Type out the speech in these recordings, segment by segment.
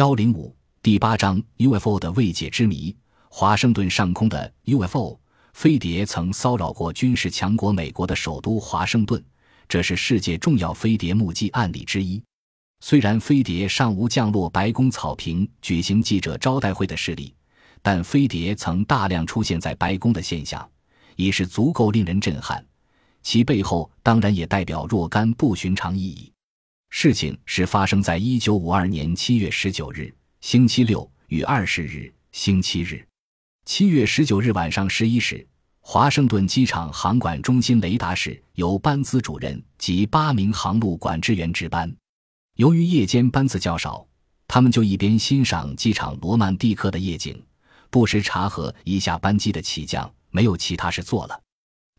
幺零五第八章 UFO 的未解之谜。华盛顿上空的 UFO 飞碟曾骚扰过军事强国美国的首都华盛顿，这是世界重要飞碟目击案例之一。虽然飞碟尚无降落白宫草坪举行记者招待会的事例，但飞碟曾大量出现在白宫的现象，已是足够令人震撼。其背后当然也代表若干不寻常意义。事情是发生在一九五二年七月十九日星期六与二十日星期日。七月十九日晚上十一时，华盛顿机场航管中心雷达室由班次主任及八名航路管制员值班。由于夜间班次较少，他们就一边欣赏机场罗曼蒂克的夜景，不时查核一下班机的起降，没有其他事做了。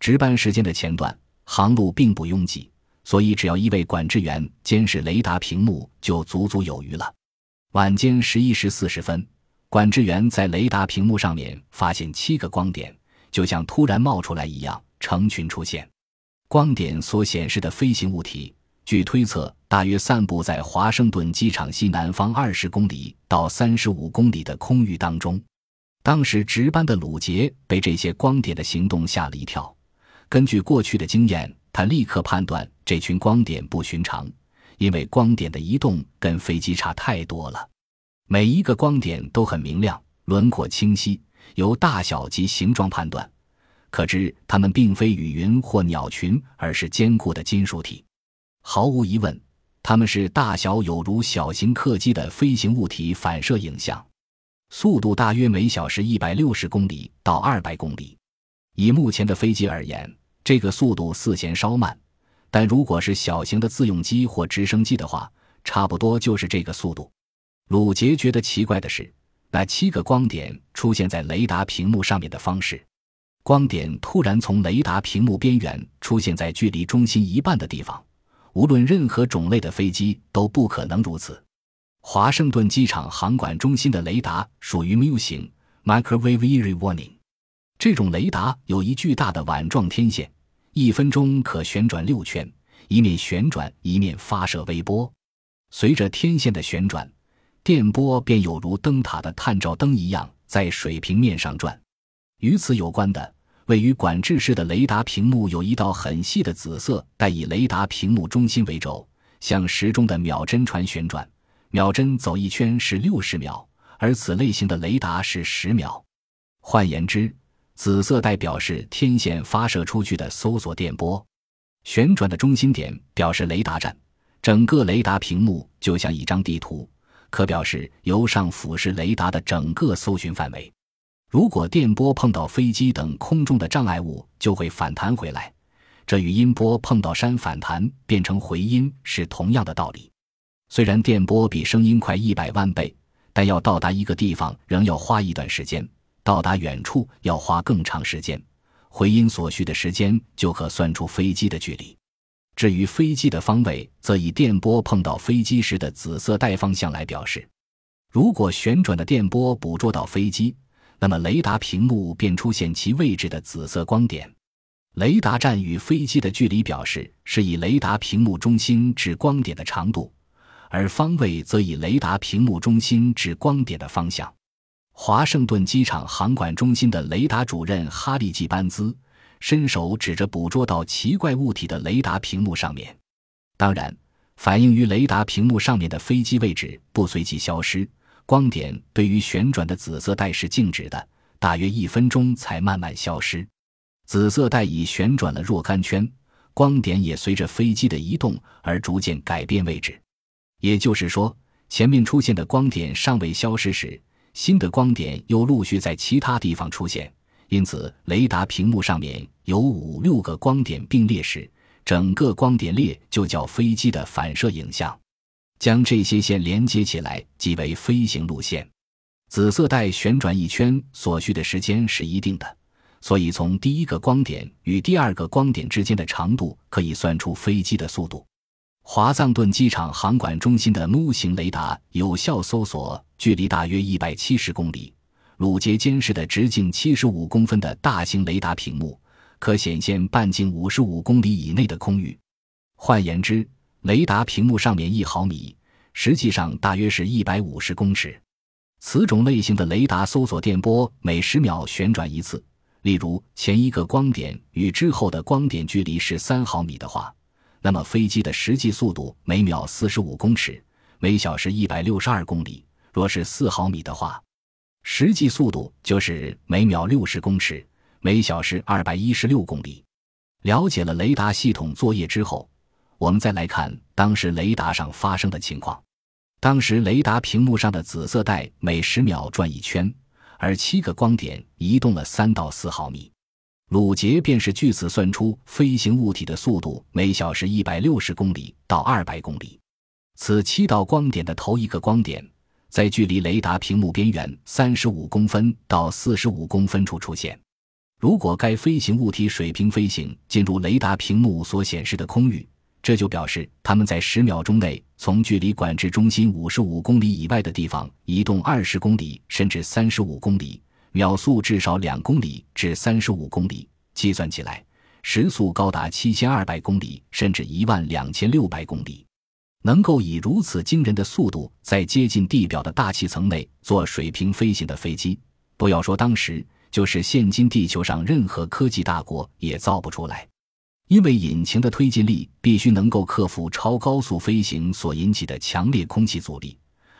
值班时间的前段，航路并不拥挤。所以，只要一位管制员监视雷达屏幕就足足有余了。晚间十一时四十分，管制员在雷达屏幕上面发现七个光点，就像突然冒出来一样，成群出现。光点所显示的飞行物体，据推测，大约散布在华盛顿机场西南方二十公里到三十五公里的空域当中。当时值班的鲁杰被这些光点的行动吓了一跳。根据过去的经验。他立刻判断这群光点不寻常，因为光点的移动跟飞机差太多了。每一个光点都很明亮，轮廓清晰，由大小及形状判断，可知它们并非雨云或鸟群，而是坚固的金属体。毫无疑问，它们是大小有如小型客机的飞行物体反射影像，速度大约每小时一百六十公里到二百公里。以目前的飞机而言。这个速度似嫌稍慢，但如果是小型的自用机或直升机的话，差不多就是这个速度。鲁杰觉得奇怪的是，那七个光点出现在雷达屏幕上面的方式：光点突然从雷达屏幕边缘出现在距离中心一半的地方，无论任何种类的飞机都不可能如此。华盛顿机场航管中心的雷达属于 mu 型 （Microwave Area Warning）。这种雷达有一巨大的碗状天线，一分钟可旋转六圈，一面旋转一面发射微波。随着天线的旋转，电波便有如灯塔的探照灯一样在水平面上转。与此有关的，位于管制室的雷达屏幕有一道很细的紫色带以雷达屏幕中心为轴，像时钟的秒针船旋转，秒针走一圈是六十秒，而此类型的雷达是十秒。换言之，紫色带表示天线发射出去的搜索电波，旋转的中心点表示雷达站。整个雷达屏幕就像一张地图，可表示由上俯视雷达的整个搜寻范围。如果电波碰到飞机等空中的障碍物，就会反弹回来。这与音波碰到山反弹变成回音是同样的道理。虽然电波比声音快一百万倍，但要到达一个地方仍要花一段时间。到达远处要花更长时间，回音所需的时间就可算出飞机的距离。至于飞机的方位，则以电波碰到飞机时的紫色带方向来表示。如果旋转的电波捕捉到飞机，那么雷达屏幕便出现其位置的紫色光点。雷达站与飞机的距离表示是以雷达屏幕中心至光点的长度，而方位则以雷达屏幕中心至光点的方向。华盛顿机场航管中心的雷达主任哈利·季班兹伸手指着捕捉到奇怪物体的雷达屏幕上面。当然，反映于雷达屏幕上面的飞机位置不随即消失。光点对于旋转的紫色带是静止的，大约一分钟才慢慢消失。紫色带已旋转了若干圈，光点也随着飞机的移动而逐渐改变位置。也就是说，前面出现的光点尚未消失时。新的光点又陆续在其他地方出现，因此雷达屏幕上面有五六个光点并列时，整个光点列就叫飞机的反射影像。将这些线连接起来即为飞行路线。紫色带旋转一圈所需的时间是一定的，所以从第一个光点与第二个光点之间的长度可以算出飞机的速度。华藏顿机场航管中心的 M 型雷达有效搜索距离大约一百七十公里。鲁杰监视的直径七十五公分的大型雷达屏幕，可显现半径五十五公里以内的空域。换言之，雷达屏幕上面一毫米实际上大约是一百五十公尺。此种类型的雷达搜索电波每十秒旋转一次。例如，前一个光点与之后的光点距离是三毫米的话，那么飞机的实际速度每秒四十五公尺，每小时一百六十二公里。若是四毫米的话，实际速度就是每秒六十公尺，每小时二百一十六公里。了解了雷达系统作业之后，我们再来看当时雷达上发生的情况。当时雷达屏幕上的紫色带每十秒转一圈。而七个光点移动了三到四毫米，鲁杰便是据此算出飞行物体的速度每小时一百六十公里到二百公里。此七道光点的头一个光点在距离雷达屏幕边缘三十五公分到四十五公分处出现。如果该飞行物体水平飞行进入雷达屏幕所显示的空域。这就表示他们在十秒钟内从距离管制中心五十五公里以外的地方移动二十公里甚至三十五公里，秒速至少两公里至三十五公里。计算起来，时速高达七千二百公里甚至一万两千六百公里。能够以如此惊人的速度在接近地表的大气层内做水平飞行的飞机，不要说当时，就是现今地球上任何科技大国也造不出来。因为引擎的推进力必须能够克服超高速飞行所引起的强烈空气阻力，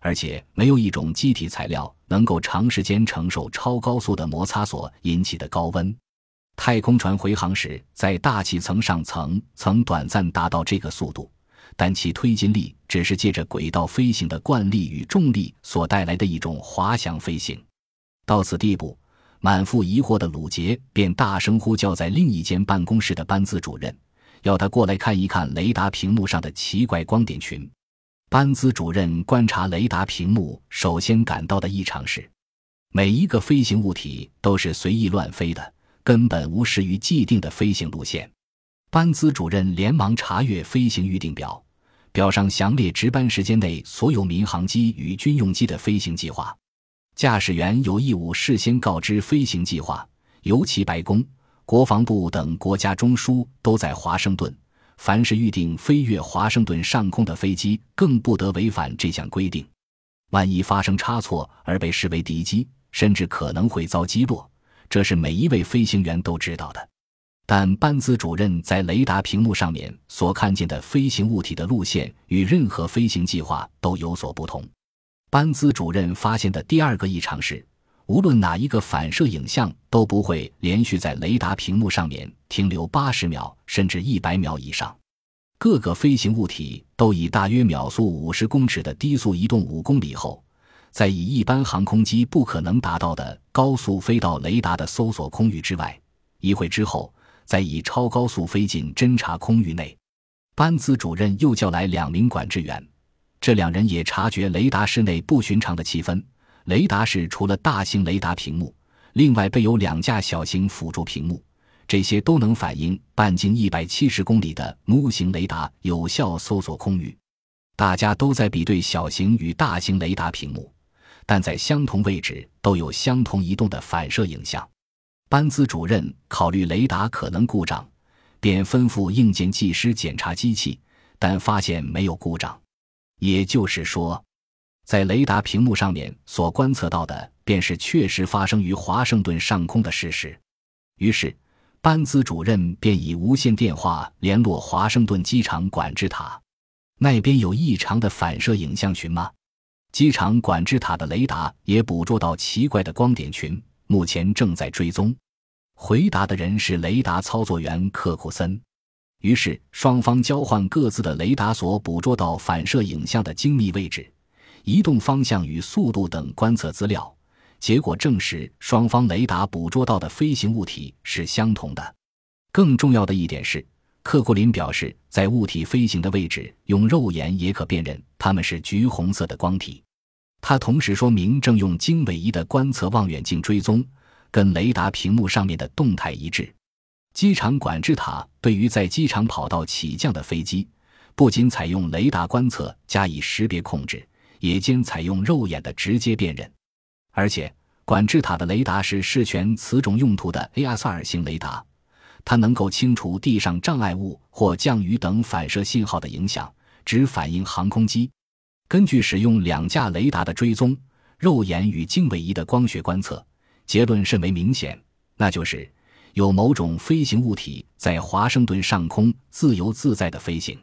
而且没有一种机体材料能够长时间承受超高速的摩擦所引起的高温。太空船回航时，在大气层上层曾短暂达到这个速度，但其推进力只是借着轨道飞行的惯力与重力所带来的一种滑翔飞行。到此地步。满腹疑惑的鲁杰便大声呼叫在另一间办公室的班兹主任，要他过来看一看雷达屏幕上的奇怪光点群。班兹主任观察雷达屏幕，首先感到的异常是，每一个飞行物体都是随意乱飞的，根本无视于既定的飞行路线。班兹主任连忙查阅飞行预定表，表上详列值班时间内所有民航机与军用机的飞行计划。驾驶员有义务事先告知飞行计划，尤其白宫、国防部等国家中枢都在华盛顿。凡是预定飞越华盛顿上空的飞机，更不得违反这项规定。万一发生差错而被视为敌机，甚至可能会遭击落，这是每一位飞行员都知道的。但班兹主任在雷达屏幕上面所看见的飞行物体的路线，与任何飞行计划都有所不同。班兹主任发现的第二个异常是，无论哪一个反射影像都不会连续在雷达屏幕上面停留八十秒甚至一百秒以上。各个飞行物体都以大约秒速五十公尺的低速移动五公里后，再以一般航空机不可能达到的高速飞到雷达的搜索空域之外。一会之后，再以超高速飞进侦察空域内。班兹主任又叫来两名管制员。这两人也察觉雷达室内不寻常的气氛。雷达室除了大型雷达屏幕，另外备有两架小型辅助屏幕，这些都能反映半径一百七十公里的 M 型雷达有效搜索空域。大家都在比对小型与大型雷达屏幕，但在相同位置都有相同移动的反射影像。班兹主任考虑雷达可能故障，便吩咐硬件技师检查机器，但发现没有故障。也就是说，在雷达屏幕上面所观测到的，便是确实发生于华盛顿上空的事实。于是，班兹主任便以无线电话联络华盛顿机场管制塔。那边有异常的反射影像群吗？机场管制塔的雷达也捕捉到奇怪的光点群，目前正在追踪。回答的人是雷达操作员克库森。于是，双方交换各自的雷达所捕捉到反射影像的精密位置、移动方向与速度等观测资料。结果证实，双方雷达捕捉到的飞行物体是相同的。更重要的一点是，克库林表示，在物体飞行的位置，用肉眼也可辨认它们是橘红色的光体。他同时说明，正用经纬仪的观测望远镜追踪，跟雷达屏幕上面的动态一致。机场管制塔对于在机场跑道起降的飞机，不仅采用雷达观测加以识别控制，也兼采用肉眼的直接辨认。而且，管制塔的雷达是视全此种用途的 ASR 型雷达，它能够清除地上障碍物或降雨等反射信号的影响，只反映航空机。根据使用两架雷达的追踪、肉眼与经纬仪的光学观测，结论甚为明显，那就是有某种飞行物体在华盛顿上空自由自在的飞行。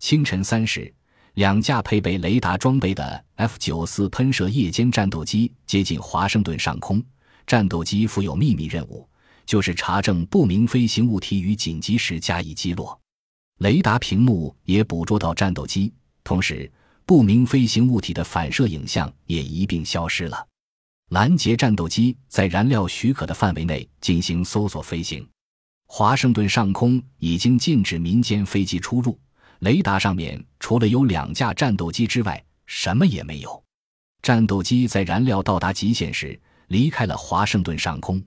清晨三时，两架配备雷达装备的 F 九四喷射夜间战斗机接近华盛顿上空。战斗机负有秘密任务，就是查证不明飞行物体与紧急时加以击落。雷达屏幕也捕捉到战斗机，同时不明飞行物体的反射影像也一并消失了。拦截战斗机在燃料许可的范围内进行搜索飞行。华盛顿上空已经禁止民间飞机出入。雷达上面除了有两架战斗机之外，什么也没有。战斗机在燃料到达极限时离开了华盛顿上空。